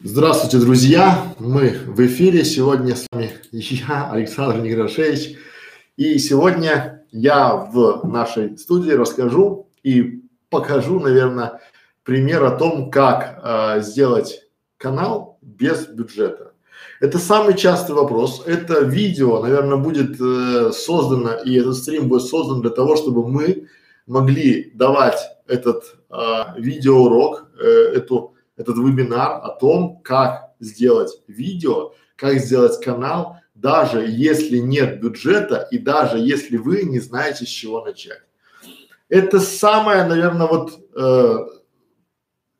Здравствуйте, друзья! Мы в эфире. Сегодня с вами я, Александр Неграшевич. И сегодня я в нашей студии расскажу и покажу, наверное, пример о том, как э, сделать канал без бюджета. Это самый частый вопрос. Это видео, наверное, будет э, создано, и этот стрим будет создан для того, чтобы мы могли давать этот э, видеоурок, э, эту этот вебинар о том, как сделать видео, как сделать канал, даже если нет бюджета и даже если вы не знаете, с чего начать. Это самое, наверное, вот э,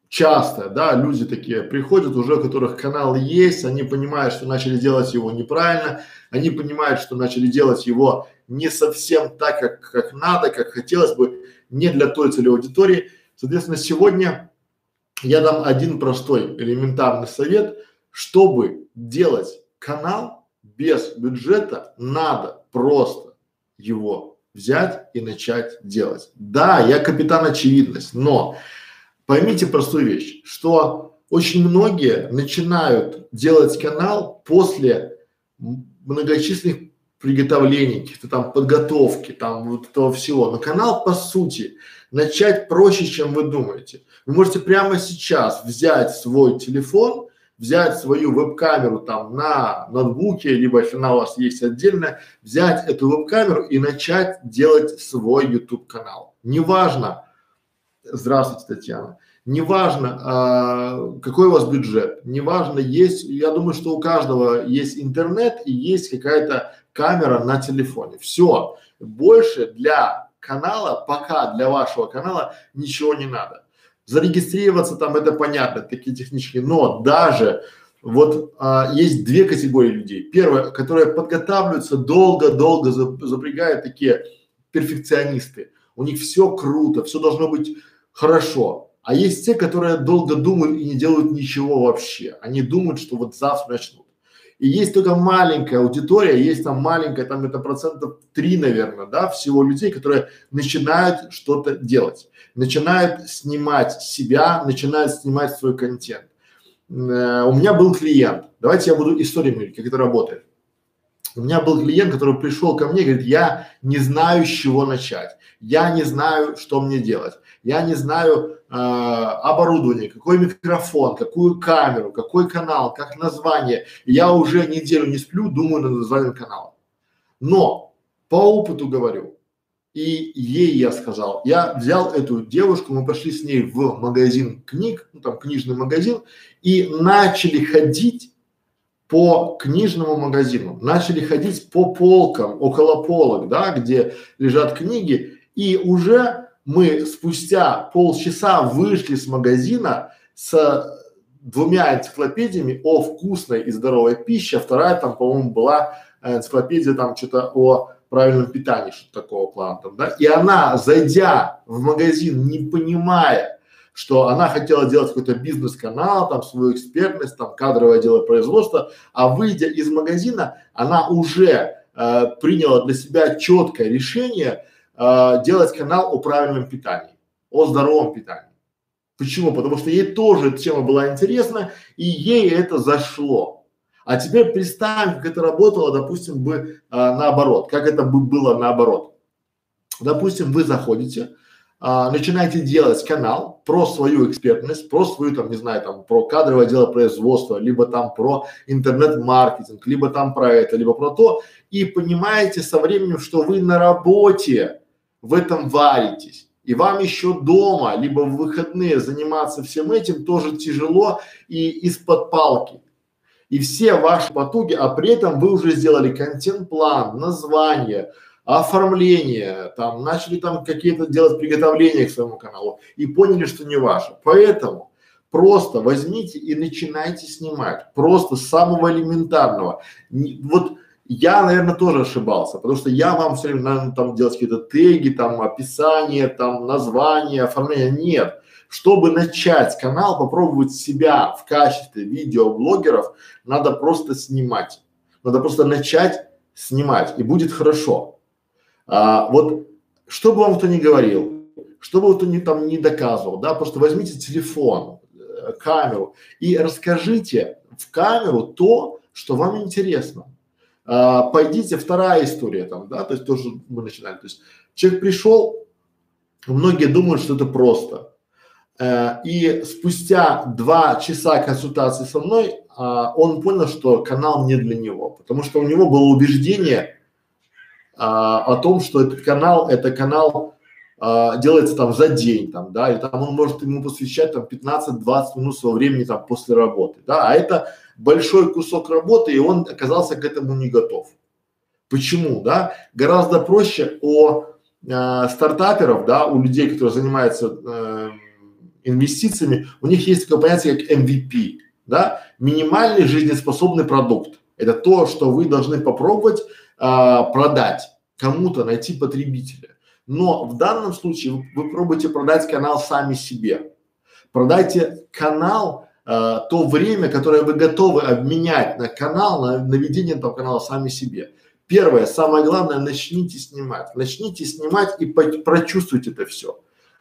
часто, да, люди такие приходят, уже у которых канал есть, они понимают, что начали делать его неправильно, они понимают, что начали делать его не совсем так, как, как надо, как хотелось бы, не для той целевой аудитории. Соответственно, сегодня я дам один простой элементарный совет, чтобы делать канал без бюджета, надо просто его взять и начать делать. Да, я капитан очевидность, но поймите простую вещь, что очень многие начинают делать канал после многочисленных приготовлений, каких-то там подготовки, там вот этого всего. Но канал по сути начать проще, чем вы думаете. Вы можете прямо сейчас взять свой телефон, взять свою веб-камеру там на ноутбуке, либо если она у вас есть отдельно, взять эту веб-камеру и начать делать свой YouTube канал. Неважно, здравствуйте, Татьяна, неважно, а, какой у вас бюджет, неважно, есть, я думаю, что у каждого есть интернет и есть какая-то камера на телефоне. Все, больше для канала, пока для вашего канала ничего не надо. Зарегистрироваться там это понятно, такие технические, но даже вот а, есть две категории людей. Первая, которые подготавливаются долго-долго, запрягают такие перфекционисты. У них все круто, все должно быть хорошо. А есть те, которые долго думают и не делают ничего вообще. Они думают, что вот завтра начнут. И есть только маленькая аудитория, есть там маленькая, там это процентов три, наверное, да, всего людей, которые начинают что-то делать, начинают снимать себя, начинают снимать свой контент. Э, у меня был клиент, давайте я буду историю как это работает. У меня был клиент, который пришел ко мне и говорит, я не знаю, с чего начать, я не знаю, что мне делать, я не знаю э, оборудование, какой микрофон, какую камеру, какой канал, как название. Я уже неделю не сплю, думаю над названием канала. Но по опыту говорю, и ей я сказал, я взял эту девушку, мы пошли с ней в магазин книг, ну там книжный магазин, и начали ходить по книжному магазину, начали ходить по полкам, около полок, да, где лежат книги, и уже мы спустя полчаса вышли с магазина с двумя энциклопедиями о вкусной и здоровой пище, вторая там, по-моему, была энциклопедия там что-то о правильном питании, что такого плана там, да, и она, зайдя в магазин, не понимая, что она хотела делать какой-то бизнес-канал, там свою экспертность, там кадровое дело производства, а выйдя из магазина, она уже э, приняла для себя четкое решение э, делать канал о правильном питании, о здоровом питании. Почему? Потому что ей тоже эта тема была интересна и ей это зашло. А теперь представим, как это работало, допустим, бы э, наоборот, как это бы было наоборот. Допустим, вы заходите, а, начинаете делать канал про свою экспертность, про свою там, не знаю, там, про кадровое дело производства, либо там про интернет-маркетинг, либо там про это, либо про то, и понимаете со временем, что вы на работе в этом варитесь. И вам еще дома, либо в выходные заниматься всем этим тоже тяжело и из-под палки. И все ваши потуги, а при этом вы уже сделали контент-план, название, оформление, там, начали там какие-то делать приготовления к своему каналу и поняли, что не ваше. Поэтому просто возьмите и начинайте снимать, просто с самого элементарного. Не, вот я, наверное, тоже ошибался, потому что я вам все время надо там делать какие-то теги, там описание, там название, оформление. Нет. Чтобы начать канал, попробовать себя в качестве видеоблогеров, надо просто снимать. Надо просто начать снимать и будет хорошо. А, вот, что бы вам кто ни говорил, что бы кто ни там не доказывал, да, просто возьмите телефон, э, камеру и расскажите в камеру то, что вам интересно. А, пойдите, вторая история там, да, то есть тоже мы начинали, то есть человек пришел, многие думают, что это просто. Э, и спустя два часа консультации со мной а, он понял, что канал не для него, потому что у него было убеждение а, о том, что этот канал, это канал делается там за день, там, да, и там он может ему посвящать там 15-20 минут своего времени там после работы, да, а это большой кусок работы, и он оказался к этому не готов. Почему, да? Гораздо проще о э, стартаперов, да, у людей, которые занимаются э, инвестициями, у них есть такое понятие, как MVP, да, минимальный жизнеспособный продукт. Это то, что вы должны попробовать а, продать кому-то, найти потребителя. Но в данном случае вы, вы пробуете продать канал сами себе. Продайте канал, а, то время, которое вы готовы обменять на канал, на, на ведение этого канала сами себе. Первое, самое главное, начните снимать. Начните снимать и по, прочувствуйте это все.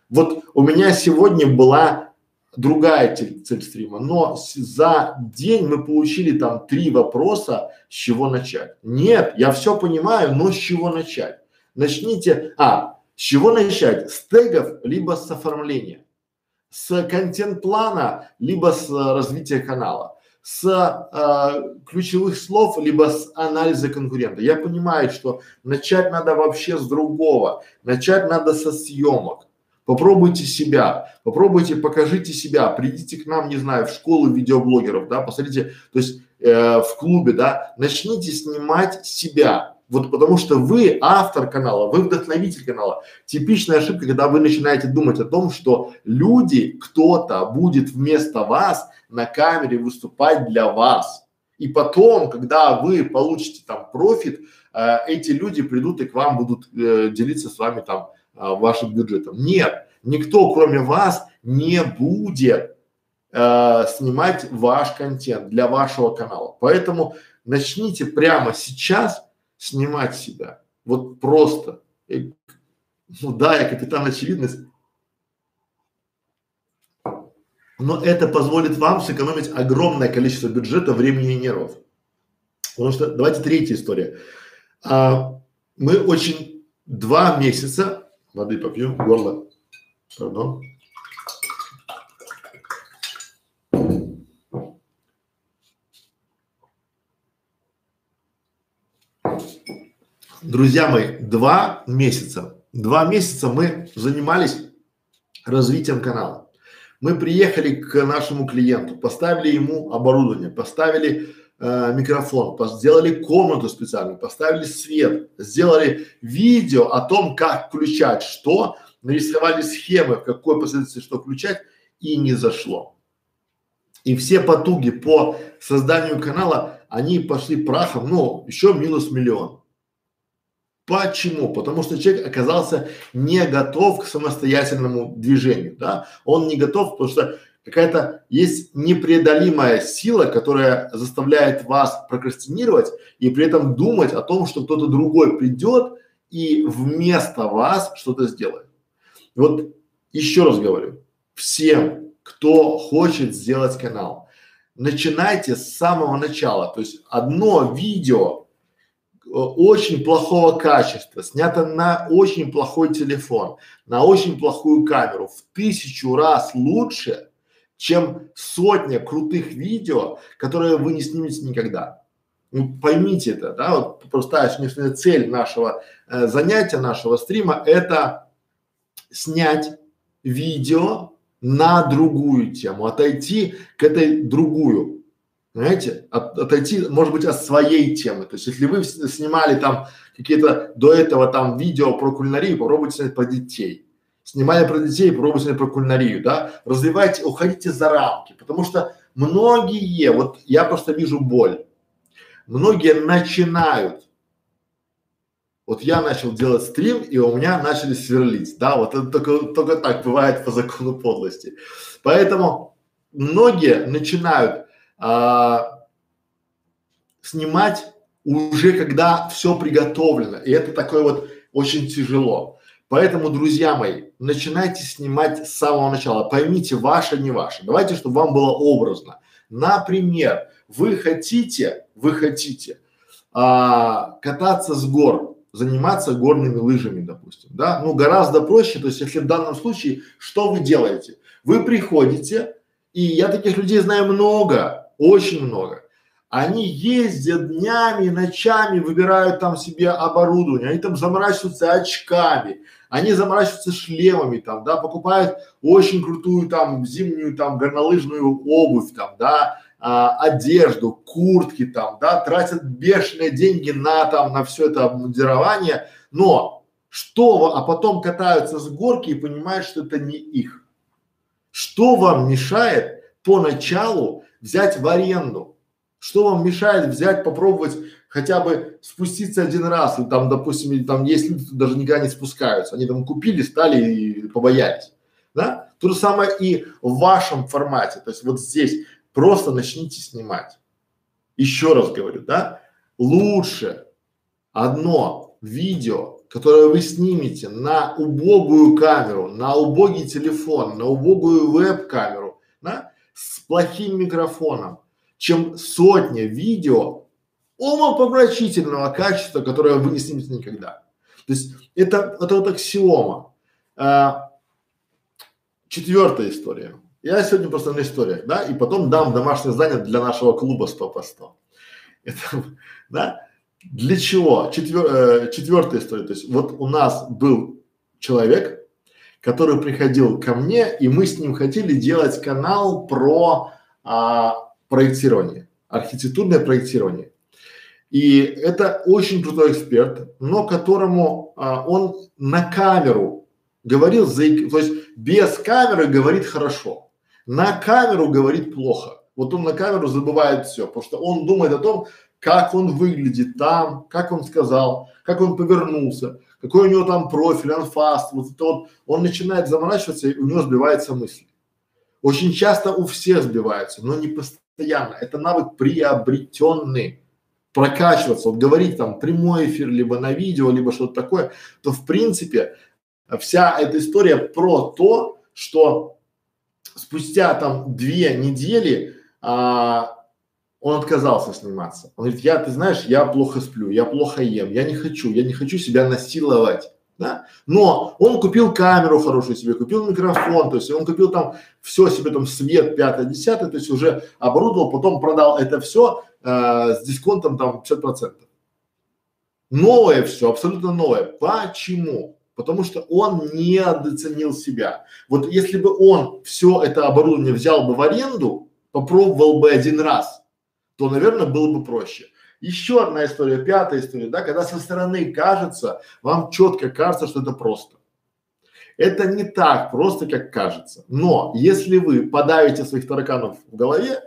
Вот у меня сегодня была другая цель, цель стрима, но за день мы получили там три вопроса, с чего начать. Нет, я все понимаю, но с чего начать? Начните, а, с чего начать? С тегов, либо с оформления, с контент-плана, либо с э, развития канала, с э, ключевых слов, либо с анализа конкурента. Я понимаю, что начать надо вообще с другого, начать надо со съемок Попробуйте себя, попробуйте, покажите себя, придите к нам, не знаю, в школу видеоблогеров, да, посмотрите, то есть э, в клубе, да, начните снимать себя, вот потому что вы автор канала, вы вдохновитель канала. Типичная ошибка, когда вы начинаете думать о том, что люди, кто-то будет вместо вас на камере выступать для вас. И потом, когда вы получите там профит, э, эти люди придут и к вам будут э, делиться с вами там а, вашим бюджетом. Нет, никто кроме вас не будет э, снимать ваш контент для вашего канала. Поэтому начните прямо сейчас снимать себя. Вот просто. И, ну да, я капитан очевидность. Но это позволит вам сэкономить огромное количество бюджета, времени и нервов. Потому что, давайте третья история. А, мы очень два месяца Воды попью, горло. Пардон. Друзья мои, два месяца, два месяца мы занимались развитием канала. Мы приехали к нашему клиенту, поставили ему оборудование, поставили э, микрофон, сделали комнату специальную, поставили свет, сделали видео о том, как включать что, нарисовали схемы, в какой последовательности что включать, и не зашло. И все потуги по созданию канала, они пошли прахом, ну, еще минус миллион. Почему? Потому что человек оказался не готов к самостоятельному движению, да? Он не готов, потому что какая-то есть непреодолимая сила, которая заставляет вас прокрастинировать и при этом думать о том, что кто-то другой придет и вместо вас что-то сделает. Вот еще раз говорю, всем, кто хочет сделать канал, начинайте с самого начала. То есть одно видео очень плохого качества, снято на очень плохой телефон, на очень плохую камеру, в тысячу раз лучше, чем сотня крутых видео, которые вы не снимете никогда. Ну, поймите это, да, вот простая внешняя цель нашего э, занятия, нашего стрима – это снять видео на другую тему, отойти к этой другую, знаете, от, отойти, может быть, от своей темы. То есть, если вы снимали там какие-то до этого там видео про кулинарию, попробуйте снять про детей. Снимали про детей, пробовали про кулинарию, да, развивайте, уходите за рамки, потому что многие, вот я просто вижу боль, многие начинают, вот я начал делать стрим, и у меня начали сверлить, да, вот это только, только так бывает по закону подлости. Поэтому многие начинают а, снимать уже когда все приготовлено, и это такое вот очень тяжело. Поэтому, друзья мои, начинайте снимать с самого начала. Поймите, ваше, не ваше. Давайте, чтобы вам было образно. Например, вы хотите, вы хотите а, кататься с гор, заниматься горными лыжами, допустим, да, ну гораздо проще, то есть если в данном случае, что вы делаете? Вы приходите, и я таких людей знаю много, очень много, они ездят днями, ночами, выбирают там себе оборудование, они там заморачиваются очками, они заморачиваются шлемами там, да, покупают очень крутую там зимнюю там горнолыжную обувь там, да, а, одежду, куртки там, да, тратят бешеные деньги на там, на все это обмундирование, но что, а потом катаются с горки и понимают, что это не их. Что вам мешает поначалу взять в аренду? Что вам мешает взять, попробовать хотя бы спуститься один раз, и там, допустим, или там есть люди, даже никогда не спускаются, они там купили, стали и побоялись, да? То же самое и в вашем формате, то есть вот здесь Просто начните снимать. Еще раз говорю, да, лучше одно видео, которое вы снимете на убогую камеру, на убогий телефон, на убогую веб-камеру, плохим микрофоном, чем сотни видео умопомрачительного качества, которое вы не снимете никогда. То есть это, это вот аксиома. А, четвертая история. Я сегодня просто на историях, да, и потом дам домашнее задание для нашего клуба 100 по 100. Это, да, для чего? Четвер, э, четвертая история, то есть вот у нас был человек, который приходил ко мне, и мы с ним хотели делать канал про а, проектирование, архитектурное проектирование. И это очень крутой эксперт, но которому а, он на камеру говорил, то есть без камеры говорит хорошо на камеру говорит плохо. Вот он на камеру забывает все, потому что он думает о том, как он выглядит там, как он сказал, как он повернулся, какой у него там профиль, анфаст, вот это вот, он начинает заморачиваться и у него сбивается мысль. Очень часто у всех сбиваются, но не постоянно. Это навык приобретенный. Прокачиваться, вот говорить там прямой эфир, либо на видео, либо что-то такое, то в принципе вся эта история про то, что спустя там две недели а, он отказался сниматься. Он говорит, я, ты знаешь, я плохо сплю, я плохо ем, я не хочу, я не хочу себя насиловать. Да? Но он купил камеру хорошую себе, купил микрофон, то есть он купил там все себе, там свет, пятое, десятое, то есть уже оборудовал, потом продал это все э, с дисконтом там 50 процентов. Новое все, абсолютно новое. Почему? потому что он не недооценил себя. Вот если бы он все это оборудование взял бы в аренду, попробовал бы один раз, то, наверное, было бы проще. Еще одна история, пятая история, да, когда со стороны кажется, вам четко кажется, что это просто. Это не так просто, как кажется. Но если вы подавите своих тараканов в голове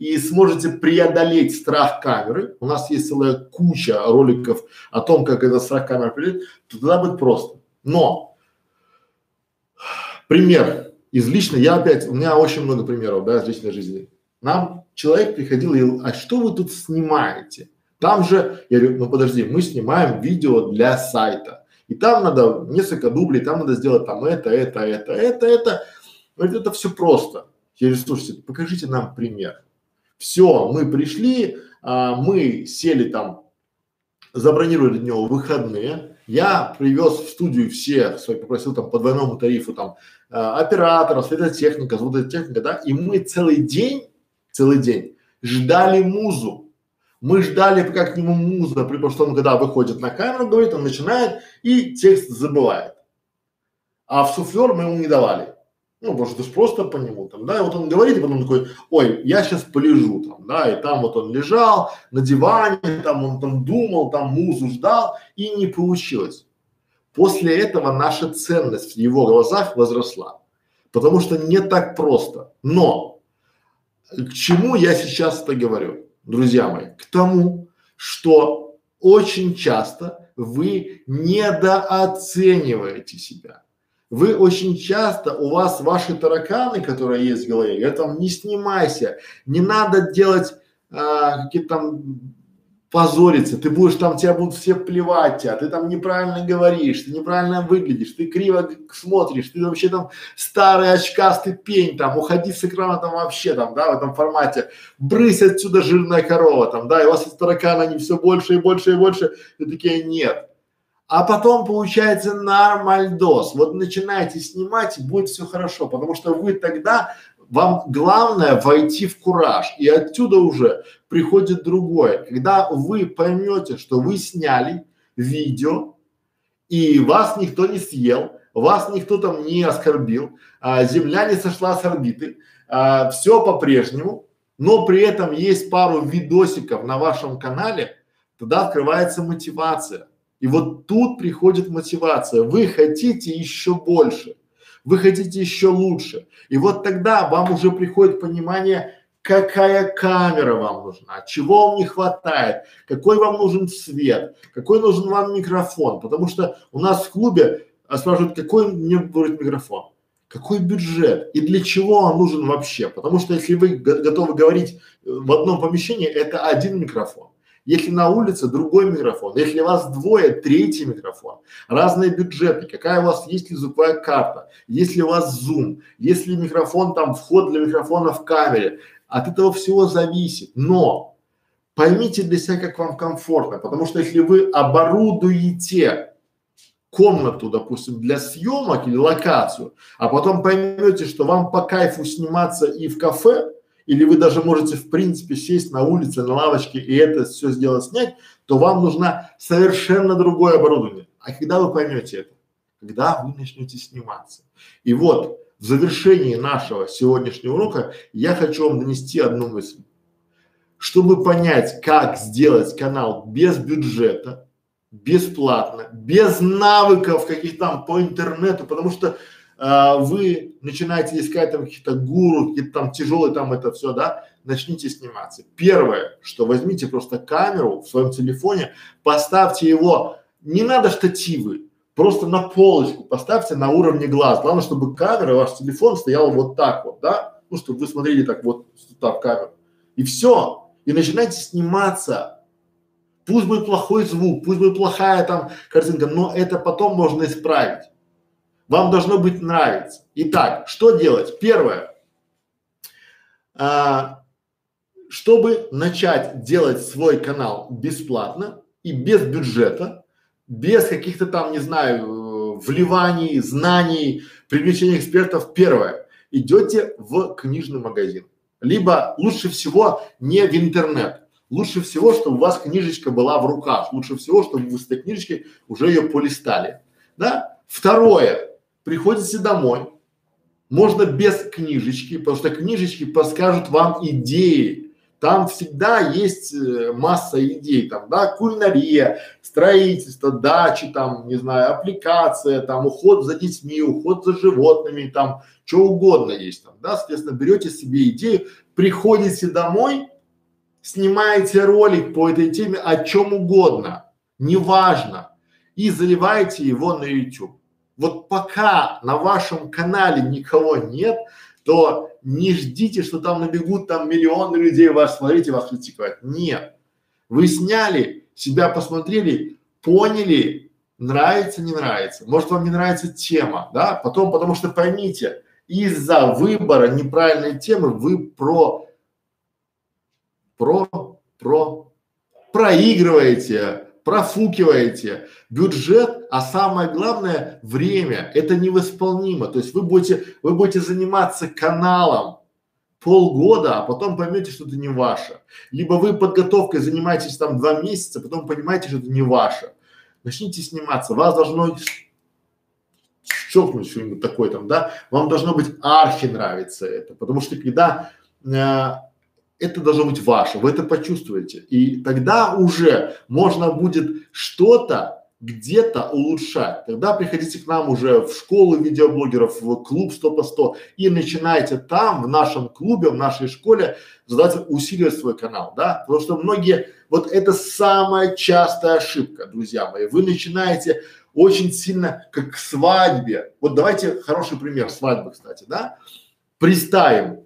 и сможете преодолеть страх камеры, у нас есть целая куча роликов о том, как этот страх камеры преодолеть, то тогда будет просто. Но пример из личной, я опять, у меня очень много примеров, да, из личной жизни. Нам человек приходил и говорил, а что вы тут снимаете? Там же, я говорю, ну подожди, мы снимаем видео для сайта. И там надо несколько дублей, там надо сделать там это, это, это, это, это. Говорит, это все просто. Я говорю, слушайте, покажите нам пример. Все, мы пришли, а, мы сели там, забронировали него выходные, я привез в студию всех своих, попросил там по двойному тарифу там э, оператора, светотехника, звукотехника, да, и мы целый день, целый день ждали музу. Мы ждали, пока к нему муза, потому что он когда выходит на камеру, говорит, он начинает и текст забывает. А в суфлер мы ему не давали. Ну, потому что ты просто по нему там, да, и вот он говорит, и потом такой, ой, я сейчас полежу там, да, и там вот он лежал на диване, там он там думал, там музу ждал, и не получилось. После этого наша ценность в его глазах возросла, потому что не так просто. Но к чему я сейчас это говорю, друзья мои? К тому, что очень часто вы недооцениваете себя вы очень часто, у вас ваши тараканы, которые есть в голове, говорят вам, не снимайся, не надо делать а, какие-то там позориться, ты будешь там, тебя будут все плевать тебя, ты там неправильно говоришь, ты неправильно выглядишь, ты криво смотришь, ты вообще там старый очкастый пень там, уходи с экрана там вообще там, да, в этом формате, брысь отсюда жирная корова там, да, и у вас из таракана они все больше и больше и больше, и такие нет. А потом получается нормальдос. Вот начинаете снимать, будет все хорошо, потому что вы тогда вам главное войти в кураж, и отсюда уже приходит другое. Когда вы поймете, что вы сняли видео, и вас никто не съел, вас никто там не оскорбил, а, земля не сошла с орбиты, а, все по-прежнему, но при этом есть пару видосиков на вашем канале, тогда открывается мотивация. И вот тут приходит мотивация. Вы хотите еще больше вы хотите еще лучше. И вот тогда вам уже приходит понимание, какая камера вам нужна, чего вам не хватает, какой вам нужен свет, какой нужен вам микрофон. Потому что у нас в клубе а, спрашивают, какой мне будет микрофон, какой бюджет и для чего он нужен вообще. Потому что если вы готовы говорить э, в одном помещении, это один микрофон. Если на улице другой микрофон, если вас двое, третий микрофон, разные бюджеты, какая у вас есть ли звуковая карта, если у вас зум, если микрофон там, вход для микрофона в камере, от этого всего зависит. Но поймите для себя, как вам комфортно, потому что если вы оборудуете комнату, допустим, для съемок или локацию, а потом поймете, что вам по кайфу сниматься и в кафе, или вы даже можете в принципе сесть на улице, на лавочке и это все сделать, снять, то вам нужно совершенно другое оборудование. А когда вы поймете это? Когда вы начнете сниматься. И вот в завершении нашего сегодняшнего урока я хочу вам донести одну мысль. Чтобы понять, как сделать канал без бюджета, бесплатно, без навыков каких там по интернету, потому что а, вы начинаете искать там какие-то гуру, какие-то там тяжелые там это все, да, начните сниматься. Первое, что возьмите просто камеру в своем телефоне, поставьте его, не надо штативы, просто на полочку поставьте на уровне глаз. Главное, чтобы камера, ваш телефон стоял вот так вот, да, ну, чтобы вы смотрели так вот так в камеру. И все. И начинайте сниматься. Пусть будет плохой звук, пусть будет плохая там картинка, но это потом можно исправить. Вам должно быть нравиться. Итак, что делать? Первое. А, чтобы начать делать свой канал бесплатно и без бюджета, без каких-то там, не знаю, вливаний, знаний, привлечения экспертов, первое, идете в книжный магазин. Либо лучше всего не в интернет. Лучше всего, чтобы у вас книжечка была в руках. Лучше всего, чтобы вы с этой книжечкой уже ее полистали. Да? Второе приходите домой, можно без книжечки, потому что книжечки подскажут вам идеи. Там всегда есть э, масса идей, там, да, кулинария, строительство, дачи, там, не знаю, аппликация, там, уход за детьми, уход за животными, там, что угодно есть там, да, соответственно, берете себе идею, приходите домой, снимаете ролик по этой теме о чем угодно, неважно, и заливаете его на YouTube вот пока на вашем канале никого нет, то не ждите, что там набегут там миллионы людей вас смотреть и вас критиковать. Нет. Вы сняли, себя посмотрели, поняли, нравится, не нравится. Может вам не нравится тема, да? Потом, потому что поймите, из-за выбора неправильной темы вы про, про, про, проигрываете, профукиваете бюджет, а самое главное время. Это невосполнимо. То есть вы будете, вы будете заниматься каналом полгода, а потом поймете, что это не ваше. Либо вы подготовкой занимаетесь там два месяца, потом понимаете, что это не ваше. Начните сниматься. Вас должно щелкнуть что-нибудь такое там, да, вам должно быть архи нравится это, потому что когда э, это должно быть ваше, вы это почувствуете. И тогда уже можно будет что-то где-то улучшать. Тогда приходите к нам уже в школу видеоблогеров, в клуб 100 по 100 и начинайте там, в нашем клубе, в нашей школе задать, усиливать свой канал, да, потому что многие, вот это самая частая ошибка, друзья мои, вы начинаете очень сильно, как к свадьбе, вот давайте хороший пример свадьбы, кстати, да, представим,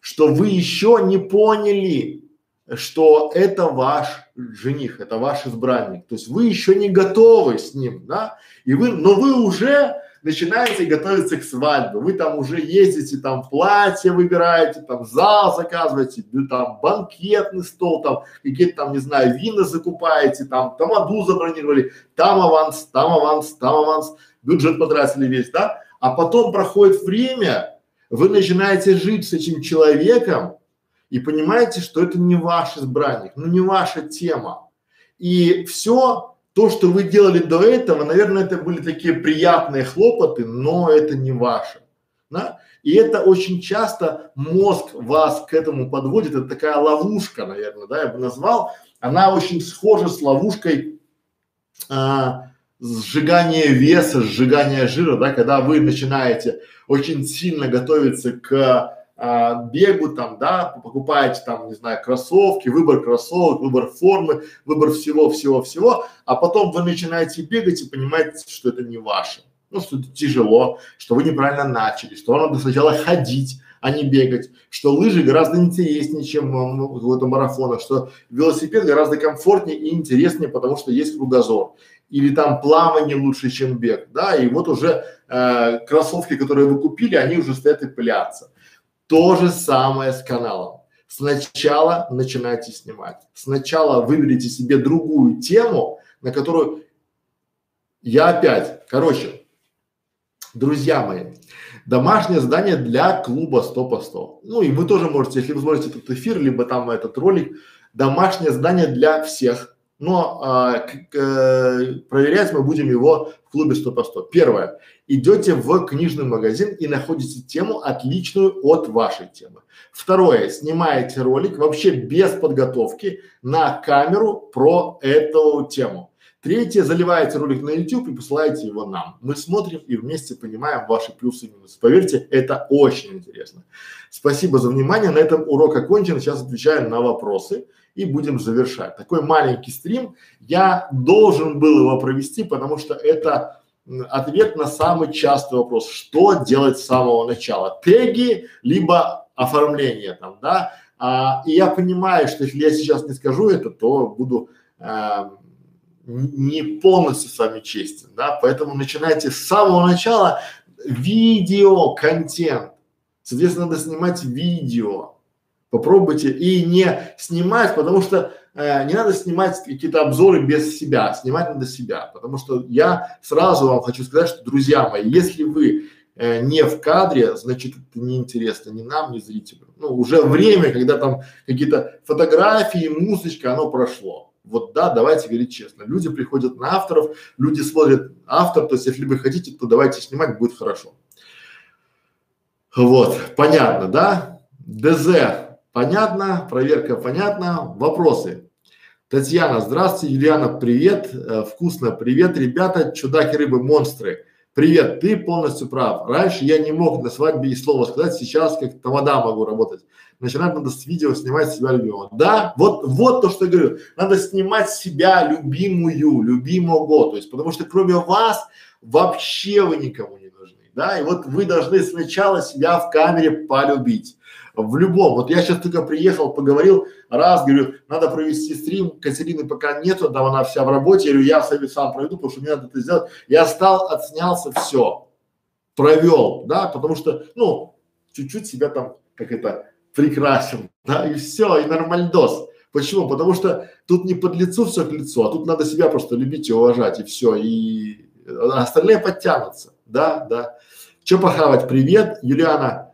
что вы еще не поняли что это ваш жених, это ваш избранник. То есть вы еще не готовы с ним, да, и вы, но вы уже начинаете готовиться к свадьбе. Вы там уже ездите, там платье выбираете, там зал заказываете, там банкетный стол, там какие-то там, не знаю, вина закупаете, там тамаду забронировали, там аванс, там аванс, там аванс, бюджет потратили весь, да? А потом проходит время, вы начинаете жить с этим человеком и понимаете, что это не ваш избранник, ну не ваша тема. И все то, что вы делали до этого, наверное, это были такие приятные хлопоты, но это не ваше. Да? И это очень часто мозг вас к этому подводит, это такая ловушка, наверное, да, я бы назвал. Она очень схожа с ловушкой а, сжигания веса, сжигания жира, да, когда вы начинаете очень сильно готовиться к а, бегу там, да, покупаете там, не знаю, кроссовки, выбор кроссовок, выбор формы, выбор всего, всего, всего, а потом вы начинаете бегать и понимаете, что это не ваше, ну, что это тяжело, что вы неправильно начали, что вам надо сначала ходить, а не бегать, что лыжи гораздо интереснее, чем в этом марафонах, что велосипед гораздо комфортнее и интереснее, потому что есть кругозор. Или там плавание лучше, чем бег, да, и вот уже э, кроссовки, которые вы купили, они уже стоят и пылятся. То же самое с каналом. Сначала начинайте снимать. Сначала выберите себе другую тему, на которую я опять, короче, друзья мои, домашнее задание для клуба 100 по 100. Ну и вы тоже можете, если вы смотрите этот эфир, либо там этот ролик, домашнее задание для всех. Но а, к, к, проверять мы будем его в клубе 100 по 100. Первое идете в книжный магазин и находите тему отличную от вашей темы. Второе, снимаете ролик вообще без подготовки на камеру про эту тему. Третье, заливаете ролик на YouTube и посылаете его нам. Мы смотрим и вместе понимаем ваши плюсы и минусы. Поверьте, это очень интересно. Спасибо за внимание. На этом урок окончен. Сейчас отвечаем на вопросы и будем завершать. Такой маленький стрим. Я должен был его провести, потому что это ответ на самый частый вопрос, что делать с самого начала, теги, либо оформление там, да, а, и я понимаю, что если я сейчас не скажу это, то буду а, не полностью с вами честен, да, поэтому начинайте с самого начала. Видео, контент, соответственно, надо снимать видео, попробуйте и не снимать, потому что э, не надо снимать какие-то обзоры без себя, снимать надо себя, потому что я сразу вам хочу сказать, что, друзья мои, если вы э, не в кадре, значит это неинтересно ни нам, ни зрителю. Ну, уже время, когда там какие-то фотографии, музычка, оно прошло. Вот да, давайте говорить честно. Люди приходят на авторов, люди смотрят автор, то есть если вы хотите, то давайте снимать, будет хорошо. Вот, понятно, да? ДЗ Понятно, проверка понятна. Вопросы. Татьяна, здравствуйте. Юлиана, привет. Э, вкусно, привет, ребята, чудаки рыбы, монстры. Привет, ты полностью прав. Раньше я не мог на свадьбе и слова сказать, сейчас как тамада могу работать. Начинать надо с видео снимать себя любимого. Да, вот, вот то, что я говорю. Надо снимать себя любимую, любимого. То есть, потому что кроме вас вообще вы никому не нужны. Да, и вот вы должны сначала себя в камере полюбить в любом. Вот я сейчас только приехал, поговорил, раз, говорю, надо провести стрим, Катерины пока нету, там она вся в работе, я говорю, я сам, сам проведу, потому что мне надо это сделать. Я стал, отснялся, все, провел, да, потому что, ну, чуть-чуть себя там, как это, прекрасен, да, и все, и нормальдос. Почему? Потому что тут не под лицу все к лицу, а тут надо себя просто любить и уважать, и все, и остальные подтянутся, да, да. Че похавать? Привет, Юлиана,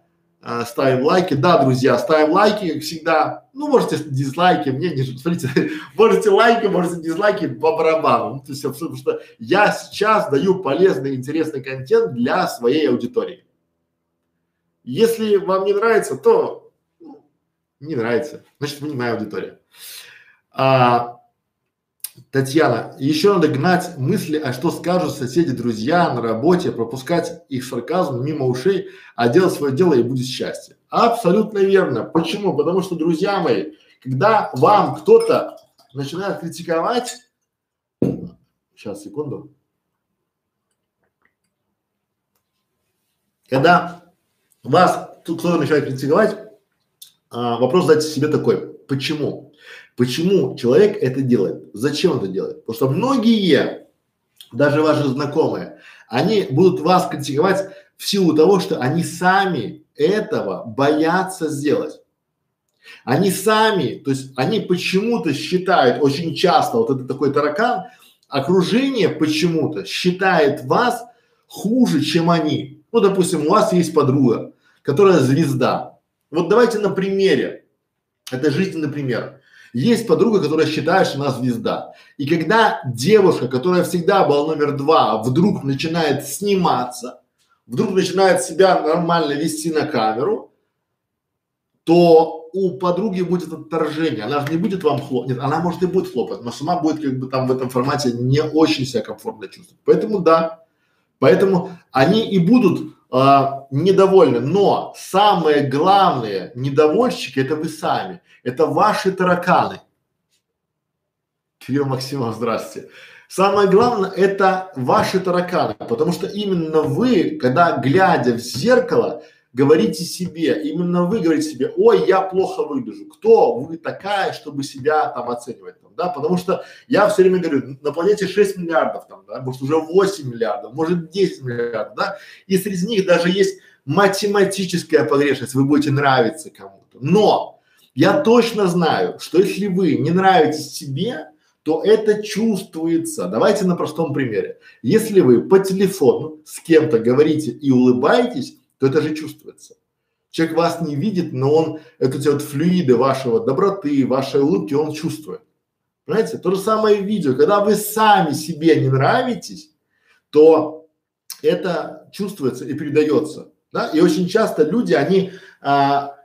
а, ставим лайки. Да, друзья, ставим лайки, как всегда. Ну, можете дизлайки, мне не, смотрите, можете лайки, можете дизлайки по барабану. Ну, то есть, потому что я сейчас даю полезный, интересный контент для своей аудитории. Если вам не нравится, то не нравится, значит, вы не моя аудитория. А, Татьяна, еще надо гнать мысли, а что скажут соседи, друзья на работе, пропускать их сарказм мимо ушей, а делать свое дело и будет счастье. Абсолютно верно. Почему? Потому что, друзья мои, когда вам кто-то начинает критиковать, сейчас, секунду, когда вас тут кто-то начинает критиковать, а, вопрос задайте себе такой, Почему? Почему человек это делает? Зачем он это делает? Потому что многие, даже ваши знакомые, они будут вас критиковать в силу того, что они сами этого боятся сделать. Они сами, то есть они почему-то считают, очень часто, вот это такой таракан, окружение почему-то считает вас хуже, чем они. Ну, допустим, у вас есть подруга, которая звезда. Вот давайте на примере. Это жизненный пример. Есть подруга, которая считает, что она звезда. И когда девушка, которая всегда была номер два, вдруг начинает сниматься, вдруг начинает себя нормально вести на камеру, то у подруги будет отторжение. Она же не будет вам хлопать. Нет, она может и будет хлопать, но сама будет как бы там в этом формате не очень себя комфортно чувствовать. Поэтому да. Поэтому они и будут а, недовольны. Но самые главные недовольщики это вы сами. Это ваши тараканы. Кирилл Максимов, здравствуйте. Самое главное это ваши тараканы, потому что именно вы, когда глядя в зеркало, говорите себе, именно вы говорите себе, ой, я плохо выгляжу. Кто вы такая, чтобы себя там оценивать, там, да? Потому что я все время говорю, на планете 6 миллиардов, там, да, может уже 8 миллиардов, может 10 миллиардов, да? И среди них даже есть математическая погрешность, вы будете нравиться кому-то. Но я точно знаю, что если вы не нравитесь себе, то это чувствуется. Давайте на простом примере. Если вы по телефону с кем-то говорите и улыбаетесь, то это же чувствуется. Человек вас не видит, но он, это эти вот флюиды вашего доброты, вашей улыбки, он чувствует. Понимаете? То же самое видео. Когда вы сами себе не нравитесь, то это чувствуется и передается. Да? И очень часто люди, они а,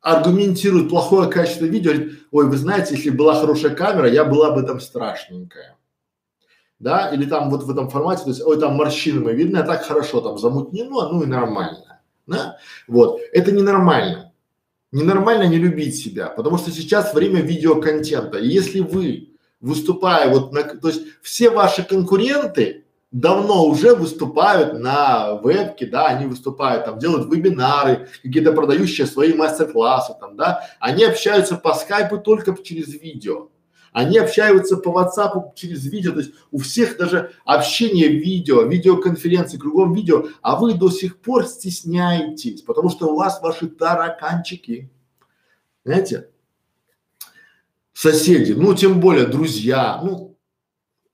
аргументируют плохое качество видео, говорят, ой, вы знаете, если была хорошая камера, я была бы там страшненькая да, или там вот в этом формате, то есть, ой, там морщинами видно, а так хорошо там замутнено, ну и нормально, да, вот, это ненормально, ненормально не любить себя, потому что сейчас время видеоконтента, и если вы, выступая вот на, то есть все ваши конкуренты давно уже выступают на вебке, да, они выступают там, делают вебинары, какие-то продающие свои мастер-классы там, да, они общаются по скайпу только через видео, они общаются по WhatsApp через видео, то есть у всех даже общение видео, видеоконференции, кругом видео, а вы до сих пор стесняетесь, потому что у вас ваши тараканчики. Знаете? Соседи, ну тем более друзья, ну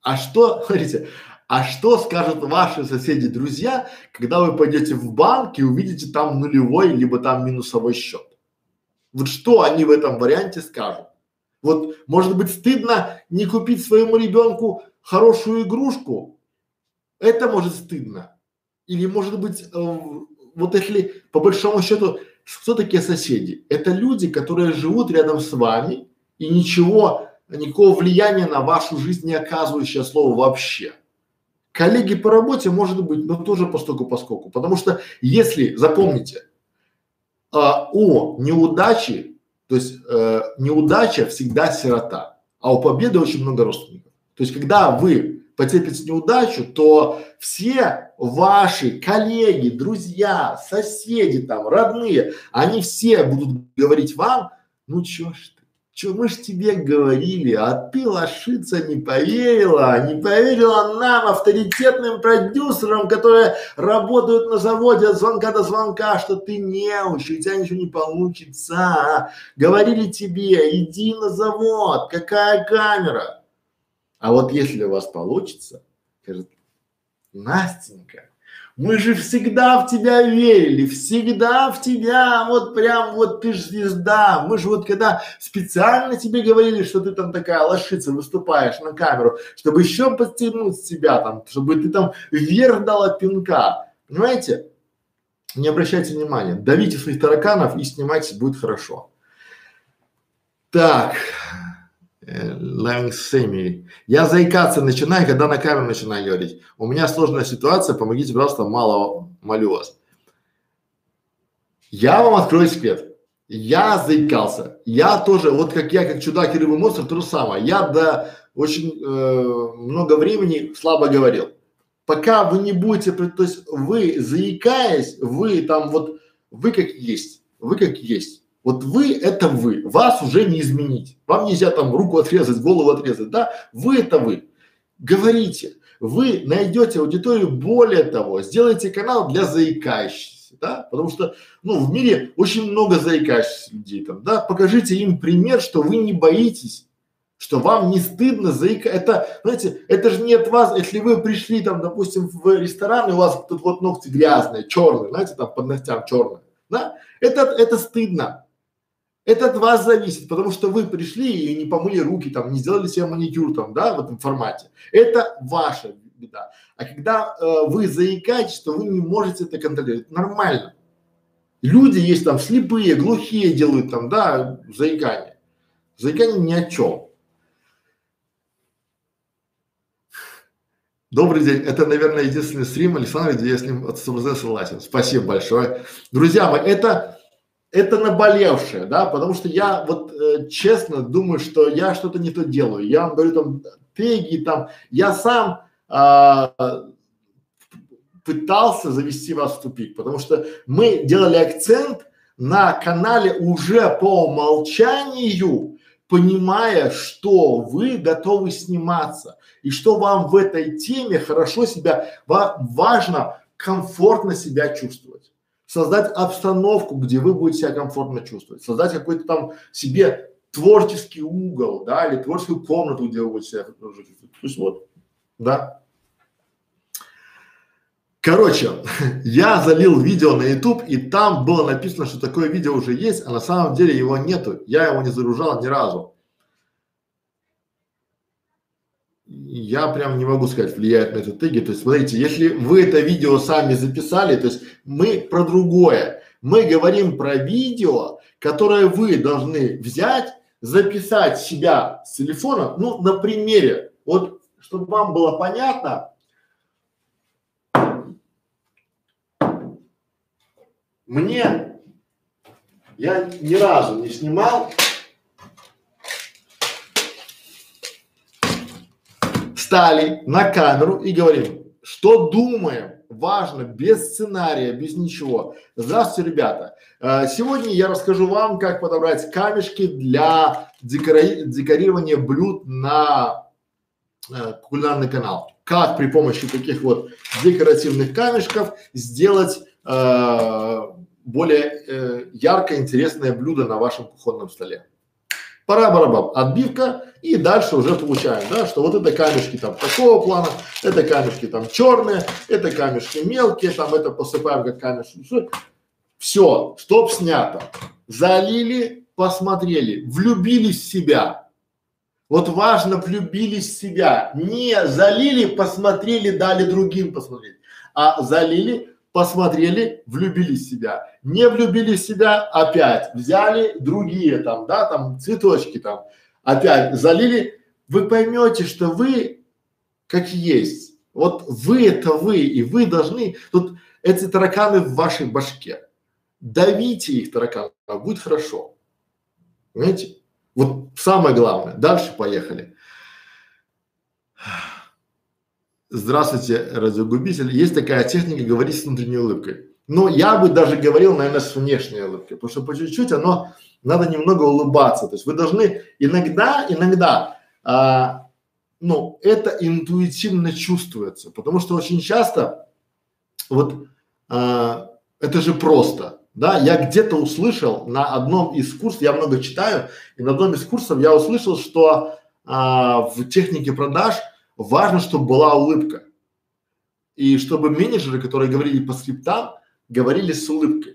а что, смотрите, а что скажут ваши соседи, друзья, когда вы пойдете в банк и увидите там нулевой либо там минусовой счет? Вот что они в этом варианте скажут? Вот может быть стыдно не купить своему ребенку хорошую игрушку? Это может стыдно. Или может быть, э, вот если по большому счету, кто такие соседи? Это люди, которые живут рядом с вами и ничего, никакого влияния на вашу жизнь не оказывающее слово вообще. Коллеги по работе может быть, но тоже постольку поскольку. Потому что если, запомните, а, о неудаче то есть э, неудача всегда сирота, а у победы очень много родственников. То есть когда вы потерпите неудачу, то все ваши коллеги, друзья, соседи там, родные, они все будут говорить вам, ну чё ж Че, мы ж тебе говорили, а ты лошица не поверила, не поверила нам, авторитетным продюсерам, которые работают на заводе от звонка до звонка, что ты не неуч, у тебя ничего не получится. А? Говорили тебе, иди на завод, какая камера. А вот если у вас получится, скажет, Настенька, мы же всегда в тебя верили, всегда в тебя, вот прям вот ты ж звезда. Мы же вот когда специально тебе говорили, что ты там такая лошица, выступаешь на камеру, чтобы еще подтянуть себя там, чтобы ты там вверх дала пинка. Понимаете? Не обращайте внимания, давите своих тараканов и снимайте, будет хорошо. Так, Лэнгсеми. Я заикаться начинаю, когда на камеру начинаю говорить. У меня сложная ситуация, помогите, пожалуйста, мало молю вас. Я вам открою секрет. Я заикался. Я тоже, вот как я, как чудак и рыба монстр, то же самое. Я до очень э, много времени слабо говорил. Пока вы не будете, то есть вы заикаясь, вы там вот, вы как есть, вы как есть. Вот вы – это вы, вас уже не изменить. Вам нельзя там руку отрезать, голову отрезать, да? Вы – это вы. Говорите, вы найдете аудиторию, более того, сделайте канал для заикающихся, да? Потому что, ну, в мире очень много заикающихся людей там, да? Покажите им пример, что вы не боитесь, что вам не стыдно заика. Это, знаете, это же не от вас, если вы пришли там, допустим, в ресторан, и у вас тут вот ногти грязные, черные, знаете, там под ногтям черные, да? Это, это стыдно. Это от вас зависит, потому что вы пришли и не помыли руки, там, не сделали себе маникюр, там, да, в этом формате. Это ваша беда. А когда э, вы заикаетесь, то вы не можете это контролировать. Нормально. Люди есть там слепые, глухие делают там, да, заикание. Заикание ни о чем. Добрый день. Это, наверное, единственный стрим Александр, где я с ним от согласен. Спасибо большое. Друзья мои, это это наболевшее, да, потому что я вот э, честно думаю, что я что-то не то делаю. Я вам говорю там теги, там, я сам а, пытался завести вас в тупик, потому что мы делали акцент на канале уже по умолчанию, понимая, что вы готовы сниматься и что вам в этой теме хорошо себя, ва важно комфортно себя чувствовать создать обстановку, где вы будете себя комфортно чувствовать, создать какой-то там себе творческий угол, да, или творческую комнату, где вы будете себя чувствовать. То есть вот, да. Короче, я залил видео на YouTube, и там было написано, что такое видео уже есть, а на самом деле его нету. Я его не загружал ни разу. Я прям не могу сказать, влияет на это теги. То есть, смотрите, если вы это видео сами записали, то есть мы про другое. Мы говорим про видео, которое вы должны взять, записать себя с телефона, ну, на примере. Вот, чтобы вам было понятно, мне, я ни разу не снимал встали на камеру и говорим, что думаем, важно, без сценария, без ничего. Здравствуйте, ребята. Э, сегодня я расскажу вам, как подобрать камешки для декори... декорирования блюд на э, кулинарный канал. Как при помощи таких вот декоративных камешков сделать э, более э, ярко интересное блюдо на вашем кухонном столе. Пора барабам, отбивка и дальше уже получаем, да, что вот это камешки там такого плана, это камешки там черные, это камешки мелкие, там это посыпаем как камешки. Все, стоп, снято. Залили, посмотрели, влюбились в себя. Вот важно влюбились в себя. Не залили, посмотрели, дали другим посмотреть, а залили, посмотрели, влюбились в себя. Не влюбились в себя, опять взяли другие там, да, там цветочки там, опять залили. Вы поймете, что вы как есть. Вот вы это вы, и вы должны, тут эти тараканы в вашей башке. Давите их тараканов, будет хорошо. Понимаете? Вот самое главное. Дальше поехали. Здравствуйте, радиогубитель. Есть такая техника говорить с внутренней улыбкой. Но я бы даже говорил, наверное, с внешней улыбкой, потому что по чуть-чуть оно надо немного улыбаться. То есть вы должны иногда, иногда, а, ну, это интуитивно чувствуется, потому что очень часто вот а, это же просто, да, я где-то услышал на одном из курсов, я много читаю, и на одном из курсов я услышал, что а, в технике продаж – важно, чтобы была улыбка. И чтобы менеджеры, которые говорили по скриптам, говорили с улыбкой.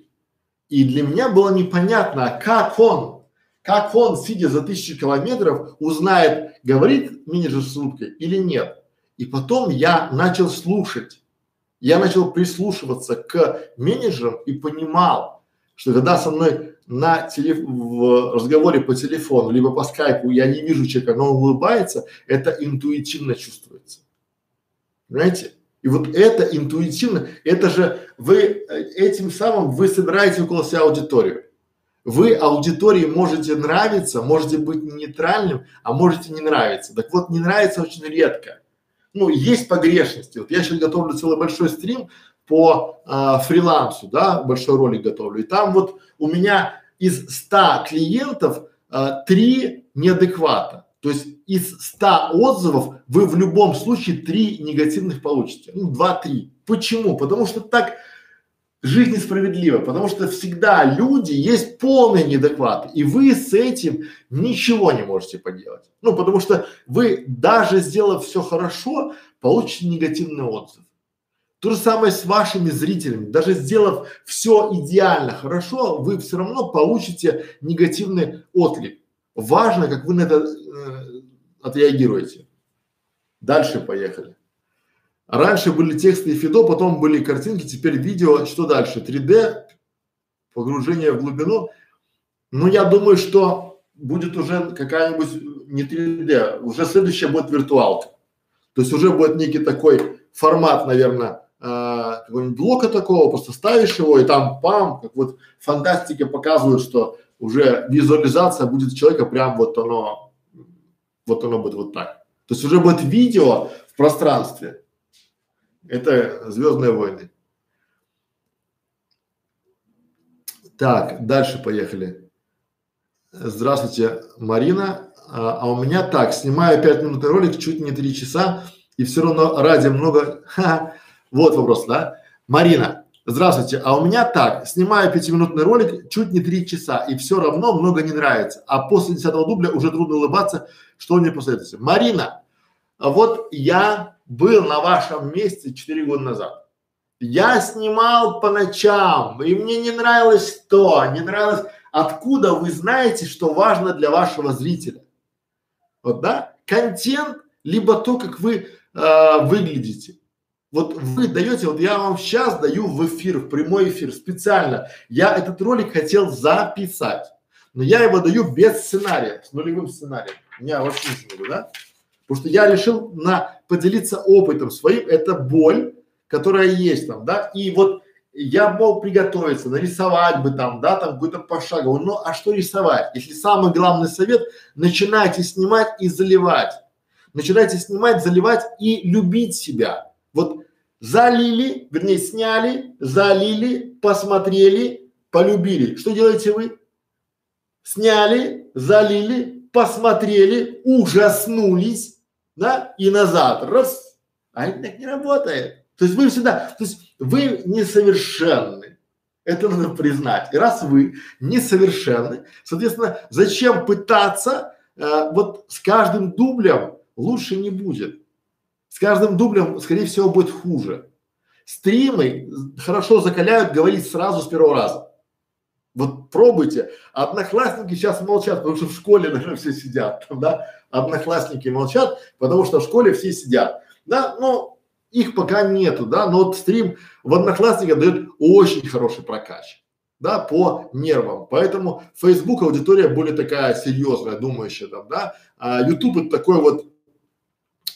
И для меня было непонятно, как он, как он, сидя за тысячу километров, узнает, говорит менеджер с улыбкой или нет. И потом я начал слушать, я начал прислушиваться к менеджерам и понимал, что когда со мной на телеф... в разговоре по телефону, либо по скайпу я не вижу человека, но он улыбается, это интуитивно чувствуется. Понимаете? И вот это интуитивно, это же вы э, этим самым вы собираете около себя аудиторию. Вы аудитории можете нравиться, можете быть нейтральным, а можете не нравиться. Так вот, не нравится очень редко. Ну, есть погрешности. Вот я сейчас готовлю целый большой стрим по а, фрилансу, да, большой ролик готовлю. И там вот у меня из 100 клиентов а, 3 неадеквата. То есть из 100 отзывов вы в любом случае 3 негативных получите. Ну, 2-3. Почему? Потому что так жизнь несправедлива, потому что всегда люди есть полные неадекваты, и вы с этим ничего не можете поделать. Ну, потому что вы даже сделав все хорошо, получите негативный отзыв. То же самое с вашими зрителями. Даже сделав все идеально хорошо, вы все равно получите негативный отклик. Важно, как вы на это э, отреагируете. Дальше поехали. Раньше были тексты и фидо, потом были картинки, теперь видео. Что дальше? 3D, погружение в глубину. Ну, я думаю, что будет уже какая-нибудь не 3D, уже следующая будет виртуалка. То есть уже будет некий такой формат, наверное, э, какого-нибудь блока такого, просто ставишь его и там пам, как вот фантастики показывают, что уже визуализация будет человека прям вот оно, вот оно будет вот так. То есть уже будет видео в пространстве. Это Звездные войны. Так, дальше поехали. Здравствуйте, Марина. А, а у меня так, снимаю 5 минут ролик, чуть не 3 часа, и все равно ради много. Ха, вот вопрос, да? Марина, здравствуйте, а у меня так, снимаю пятиминутный ролик, чуть не 3 часа, и все равно много не нравится, а после десятого дубля уже трудно улыбаться, что мне посоветуете? Марина, вот я был на вашем месте 4 года назад. Я снимал по ночам, и мне не нравилось то, не нравилось, откуда вы знаете, что важно для вашего зрителя. Вот, да? Контент, либо то, как вы э, выглядите. Вот вы даете, вот я вам сейчас даю в эфир, в прямой эфир специально. Я этот ролик хотел записать, но я его даю без сценария, с нулевым сценарием. У меня вообще ничего, да? Потому что я решил на поделиться опытом своим, это боль, которая есть там, да, и вот я мог приготовиться, нарисовать бы там, да, там какой-то пошаговый, ну а что рисовать? Если самый главный совет, начинайте снимать и заливать. Начинайте снимать, заливать и любить себя. Вот залили, вернее сняли, залили, посмотрели, полюбили. Что делаете вы? Сняли, залили, посмотрели, ужаснулись, да, и назад, раз, а это так не работает. То есть вы всегда, то есть вы несовершенны, это надо признать. И раз вы несовершенны, соответственно, зачем пытаться, э, вот с каждым дублем лучше не будет. С каждым дублем, скорее всего, будет хуже. Стримы хорошо закаляют говорить сразу с первого раза. Вот пробуйте. Одноклассники сейчас молчат, потому что в школе, наверное, все сидят, да. Одноклассники молчат, потому что в школе все сидят, да. Но их пока нету, да. Но вот стрим в Одноклассниках дает очень хороший прокач, да, по нервам. Поэтому Facebook аудитория более такая серьезная, думающая там, да. А YouTube это такой вот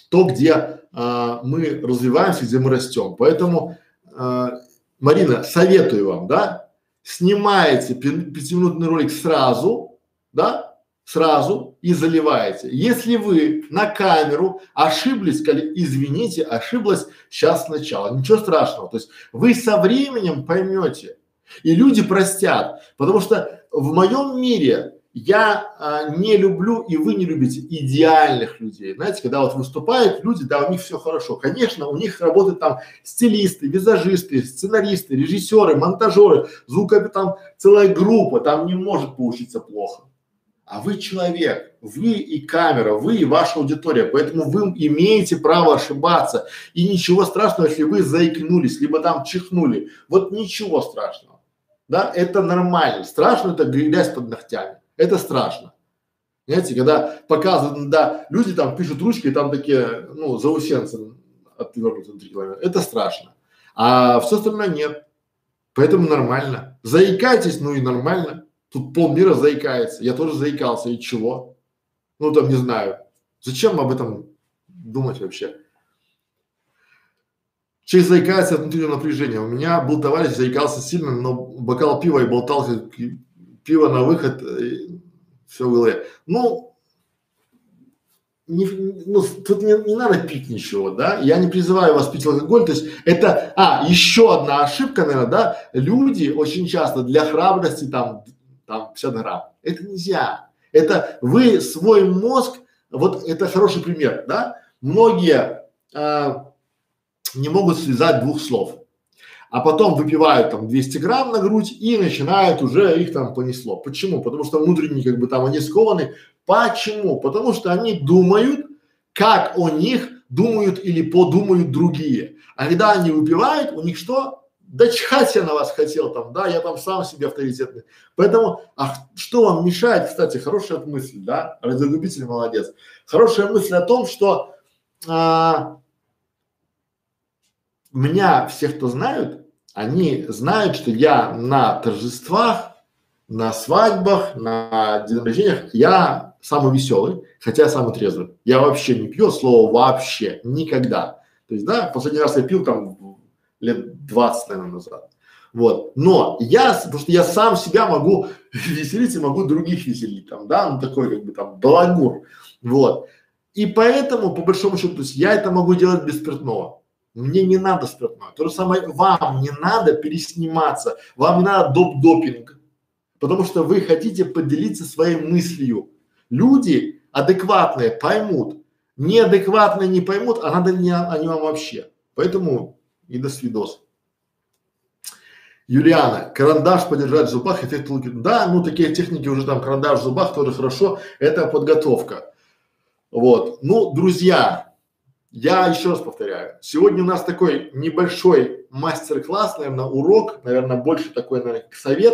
то, где а, мы развиваемся, где мы растем. Поэтому, а, Марина, советую вам, да, снимаете пятиминутный ролик сразу, да, сразу и заливаете. Если вы на камеру ошиблись, извините, ошиблась сейчас сначала, ничего страшного. То есть вы со временем поймете, и люди простят, потому что в моем мире я а, не люблю и вы не любите идеальных людей. Знаете, когда вот выступают люди, да, у них все хорошо. Конечно, у них работают там стилисты, визажисты, сценаристы, режиссеры, монтажеры, звука там целая группа, там не может получиться плохо. А вы человек, вы и камера, вы и ваша аудитория, поэтому вы имеете право ошибаться. И ничего страшного, если вы заикнулись, либо там чихнули. Вот ничего страшного. Да, это нормально. Страшно это грязь под ногтями. Это страшно. Знаете, когда показывают, да, люди там пишут ручки, там такие, ну, заусенцы отвернуты на 3 километра. Это страшно. А все остальное нет. Поэтому нормально. Заикайтесь, ну и нормально. Тут полмира заикается. Я тоже заикался. И чего? Ну там не знаю. Зачем об этом думать вообще? Человек заикается от внутреннего напряжения. У меня был товарищ, заикался сильно, но бокал пива и болтался пиво на выход, э, все в голове. Ну, не, ну, тут не, не надо пить ничего, да, я не призываю вас пить алкоголь, то есть это, а, еще одна ошибка, наверное, да, люди очень часто для храбрости там там 50 грамм. Это нельзя. Это вы свой мозг, вот это хороший пример, да? Многие а, не могут связать двух слов, а потом выпивают там 200 грамм на грудь и начинают уже их там понесло. Почему? Потому что внутренне как бы там они скованы. Почему? Потому что они думают, как о них думают или подумают другие. А когда они выпивают, у них что? Да чихать я на вас хотел там, да, я там сам себе авторитетный. Поэтому, а что вам мешает, кстати, хорошая мысль, да, радиолюбитель молодец. Хорошая мысль о том, что а, меня всех, кто знают, они знают, что я на торжествах, на свадьбах, на день рождениях, я самый веселый, хотя самый трезвый. Я вообще не пью слово вообще, никогда. То есть, да, последний раз я пил там лет 20, наверное, назад. Вот. Но я, потому что я сам себя могу веселить и могу других веселить там, да, ну такой как бы там балагур. Вот. И поэтому, по большому счету, то есть я это могу делать без спиртного. Мне не надо спиртное. То же самое вам не надо пересниматься, вам не надо доп-допинг, потому что вы хотите поделиться своей мыслью. Люди адекватные поймут, неадекватные не поймут, а надо не они вам вообще. Поэтому и до свидос. Юлиана, карандаш подержать в зубах, эффект луки. Да, ну такие техники уже там, карандаш в зубах тоже хорошо, это подготовка. Вот. Ну, друзья, я еще раз повторяю, сегодня у нас такой небольшой мастер-класс, наверное, урок, наверное, больше такой, наверное, совет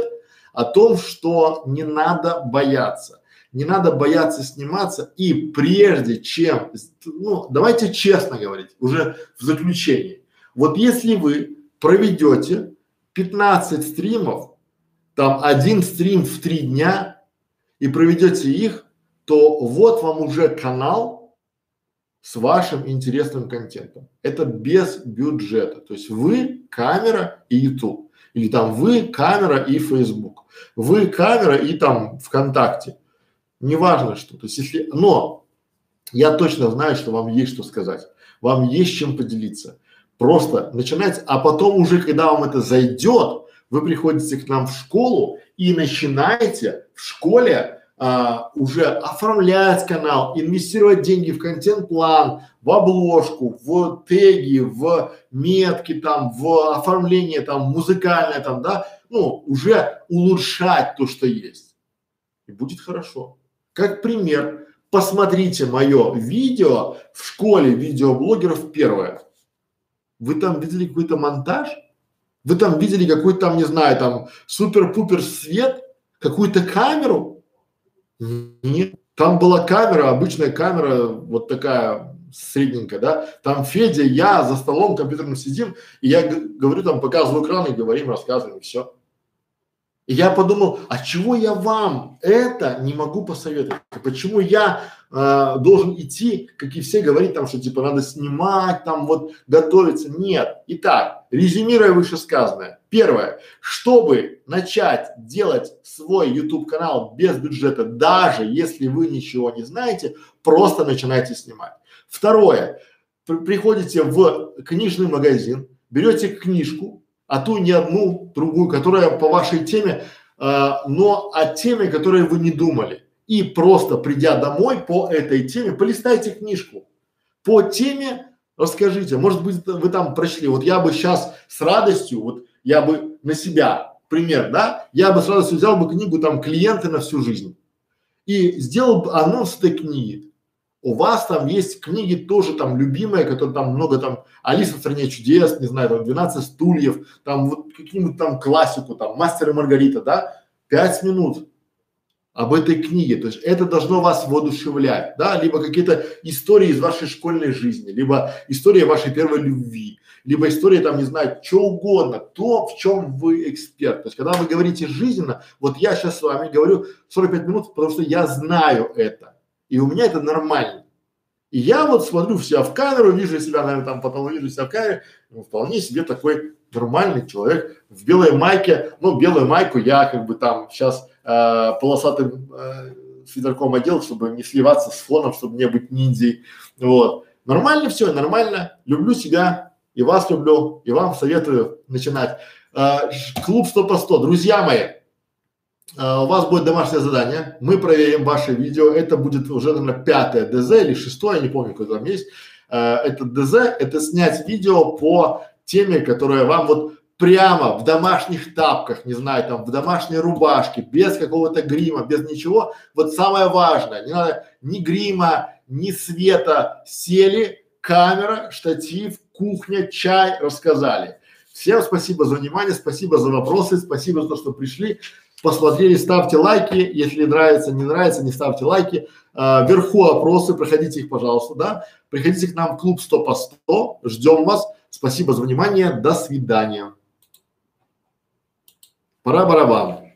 о том, что не надо бояться. Не надо бояться сниматься и прежде чем, ну, давайте честно говорить, уже в заключении, вот если вы проведете 15 стримов, там один стрим в три дня и проведете их, то вот вам уже канал с вашим интересным контентом. Это без бюджета. То есть вы камера и YouTube. Или там вы камера и Facebook. Вы камера и там ВКонтакте. Неважно что. То есть если, но я точно знаю, что вам есть что сказать. Вам есть чем поделиться. Просто начинать, а потом уже, когда вам это зайдет, вы приходите к нам в школу и начинаете в школе а, уже оформлять канал, инвестировать деньги в контент-план, в обложку, в теги, в метки там, в оформление там музыкальное там, да, ну уже улучшать то, что есть. И будет хорошо. Как пример, посмотрите мое видео в школе видеоблогеров первое. Вы там видели какой-то монтаж? Вы там видели какой-то там, не знаю, там супер-пупер свет, какую-то камеру? Нет. Там была камера, обычная камера, вот такая средненькая, да. Там Федя, я за столом компьютерным сидим, и я говорю, там показываю экран и говорим, рассказываем, и все. И я подумал, а чего я вам это не могу посоветовать? Почему я э, должен идти, как и все, говорить там, что типа надо снимать, там вот готовиться? Нет. Итак, резюмируя вышесказанное. Первое, чтобы начать делать свой YouTube канал без бюджета, даже если вы ничего не знаете, просто начинайте снимать. Второе, при, приходите в книжный магазин, берете книжку, а ту не одну другую, которая по вашей теме, э, но о теме, которой вы не думали. И просто придя домой по этой теме, полистайте книжку. По теме расскажите, может быть вы там прочли, вот я бы сейчас с радостью, вот я бы на себя, пример, да, я бы с радостью взял бы книгу там «Клиенты на всю жизнь» и сделал бы анонс этой книги у вас там есть книги тоже там любимые, которые там много там Алиса в стране чудес, не знаю, там 12 стульев, там вот какие-нибудь там классику, там Мастер и Маргарита, да, пять минут об этой книге, то есть это должно вас воодушевлять, да, либо какие-то истории из вашей школьной жизни, либо история вашей первой любви, либо история там, не знаю, что угодно, то, в чем вы эксперт. То есть когда вы говорите жизненно, вот я сейчас с вами говорю 45 минут, потому что я знаю это. И у меня это нормально. И я вот смотрю себя в камеру, вижу себя, наверное, там потом вижу себя в камере, ну, вполне себе такой нормальный человек в белой майке. Ну, белую майку я как бы там сейчас э, полосатым э, свитерком одел, чтобы не сливаться с фоном, чтобы не быть ниндзей. Вот. Нормально все, нормально. Люблю себя, и вас люблю, и вам советую начинать. Э, клуб 100 по 100. Друзья мои, у вас будет домашнее задание, мы проверим ваше видео, это будет уже, наверное, пятое ДЗ или шестое, не помню, какой там есть. Это ДЗ, это снять видео по теме, которая вам вот прямо в домашних тапках, не знаю, там в домашней рубашке, без какого-то грима, без ничего. Вот самое важное, не надо ни грима, ни света, сели, камера, штатив, кухня, чай, рассказали. Всем спасибо за внимание, спасибо за вопросы, спасибо за то, что пришли, посмотрели, ставьте лайки, если нравится, не нравится, не ставьте лайки. А, вверху опросы, проходите их, пожалуйста, да. Приходите к нам в клуб 100 по 100, ждем вас. Спасибо за внимание, до свидания. Пора барабан.